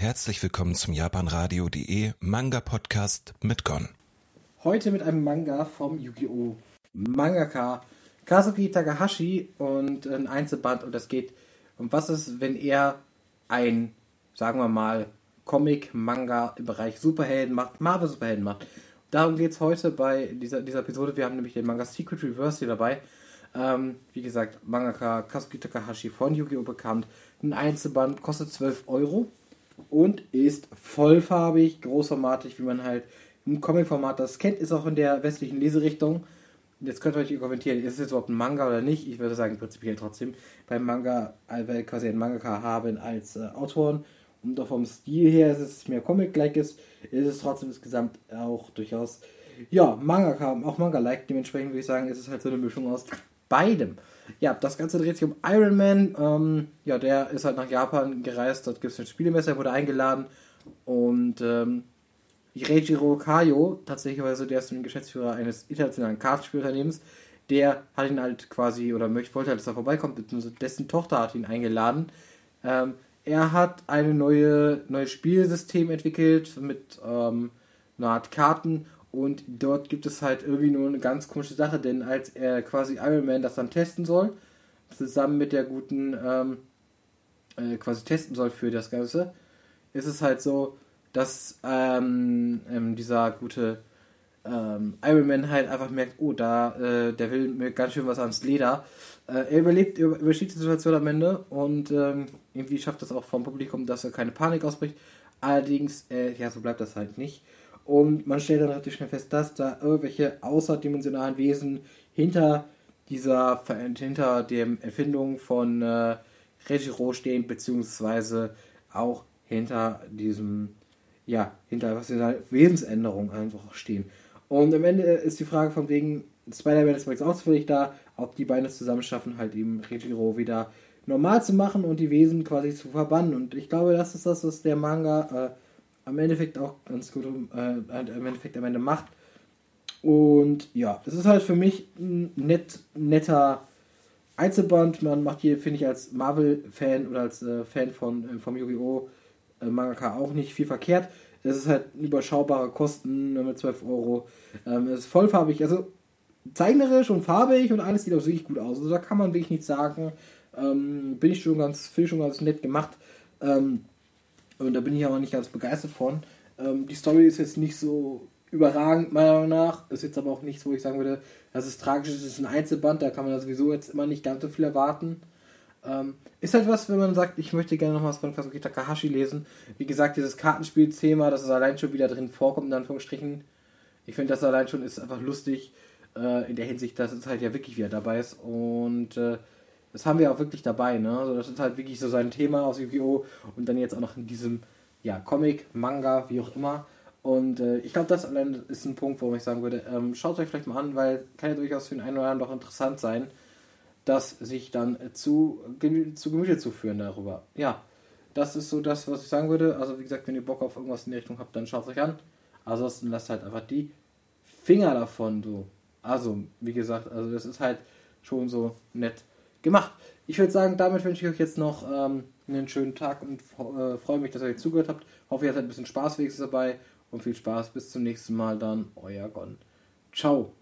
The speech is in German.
Herzlich willkommen zum japanradio.de Manga Podcast mit Gon. Heute mit einem Manga vom Yu-Gi-Oh! Mangaka Kazuki Takahashi und ein Einzelband und es geht um was ist, wenn er ein, sagen wir mal, Comic-Manga im Bereich Superhelden macht, Marvel-Superhelden macht. Darum geht es heute bei dieser, dieser Episode. Wir haben nämlich den Manga Secret Reverse hier dabei. Ähm, wie gesagt, Mangaka Kazuki Takahashi von Yu-Gi-Oh! bekannt. Ein Einzelband kostet 12 Euro und ist vollfarbig, großformatig, wie man halt im Comic-Format das kennt, ist auch in der westlichen Leserichtung. Jetzt könnt ihr euch kommentieren, ist es jetzt überhaupt ein Manga oder nicht? Ich würde sagen, prinzipiell trotzdem. Beim Manga, weil wir quasi einen Mangaka haben als äh, Autoren und auch vom Stil her ist es mehr Comic-like ist, ist es trotzdem insgesamt auch durchaus, ja, Mangaka, auch Manga-like. Dementsprechend würde ich sagen, ist es halt so eine Mischung aus beidem. Ja, das Ganze dreht sich um Iron Man. Ähm, ja, der ist halt nach Japan gereist, dort gibt es ein Spielemesser, wurde eingeladen und ähm, Reijiro Kayo, tatsächlich der ist ein Geschäftsführer eines internationalen Kartenspielunternehmens, der hat ihn halt quasi, oder möchte, wollte halt, dass er vorbeikommt, dessen Tochter hat ihn eingeladen. Ähm, er hat ein neue, neues Spielsystem entwickelt mit ähm, einer Art Karten und dort gibt es halt irgendwie nur eine ganz komische Sache, denn als er quasi Iron Man das dann testen soll, zusammen mit der guten, ähm, äh, quasi testen soll für das Ganze, ist es halt so, dass ähm, ähm, dieser gute ähm, Iron Man halt einfach merkt, oh, da, äh, der will mir ganz schön was ans Leder. Äh, er überlebt, über, übersteht die Situation am Ende und ähm, irgendwie schafft es auch vom Publikum, dass er keine Panik ausbricht. Allerdings, äh, ja, so bleibt das halt nicht. Und man stellt dann relativ schnell fest, dass da irgendwelche außerdimensionalen Wesen hinter dieser, hinter der Erfindung von äh, Regiro stehen, beziehungsweise auch hinter diesem, ja, hinter was dieser Wesensänderung einfach stehen. Und am Ende ist die Frage von wegen, Spider-Man ist jetzt ausführlich da, ob die beiden es zusammen schaffen, halt eben Regiro wieder normal zu machen und die Wesen quasi zu verbannen. Und ich glaube, das ist das, was der Manga äh, am Endeffekt auch ganz gut äh, im Endeffekt am Ende macht. Und ja, es ist halt für mich ein nett, netter Einzelband. Man macht hier, finde ich, als Marvel-Fan oder als äh, Fan von, äh, vom Yu-Gi-Oh! Äh, Mangaka auch nicht viel verkehrt. Es ist halt überschaubare Kosten mit 12 Euro. Ähm, es ist vollfarbig, also zeichnerisch und farbig und alles sieht auch wirklich gut aus. Also da kann man wirklich nichts sagen. Ähm, bin ich schon ganz, finde ich schon ganz nett gemacht. Ähm, und da bin ich aber nicht ganz begeistert von. Ähm, die Story ist jetzt nicht so überragend, meiner Meinung nach. Ist jetzt aber auch nichts, wo ich sagen würde, das ist tragisch, es ist ein Einzelband, da kann man sowieso jetzt immer nicht ganz so viel erwarten. Ähm, ist halt was, wenn man sagt, ich möchte gerne noch was von Kazuki Takahashi lesen. Wie gesagt, dieses Kartenspiel-Thema, dass es allein schon wieder drin vorkommt, in Anführungsstrichen. Ich finde, das allein schon ist einfach lustig, äh, in der Hinsicht, dass es halt ja wirklich wieder dabei ist. Und äh, das haben wir auch wirklich dabei, ne? Also das ist halt wirklich so sein Thema aus Yu-Gi-Oh! und dann jetzt auch noch in diesem, ja, Comic, Manga, wie auch immer. Und äh, ich glaube, das allein ist ein Punkt, wo ich sagen würde, ähm, schaut euch vielleicht mal an, weil kann ja durchaus für den einen oder anderen doch interessant sein, das sich dann zu, zu Gemüte zu führen darüber. Ja, das ist so das, was ich sagen würde. Also wie gesagt, wenn ihr Bock auf irgendwas in die Richtung habt, dann schaut euch an. Ansonsten lasst halt einfach die Finger davon so. Also, wie gesagt, also das ist halt schon so nett gemacht. Ich würde sagen, damit wünsche ich euch jetzt noch ähm, einen schönen Tag und äh, freue mich, dass ihr zugehört habt. Hoffe, ihr hattet ein bisschen Spaß wenigstens dabei und viel Spaß. Bis zum nächsten Mal dann. Euer Gon. Ciao.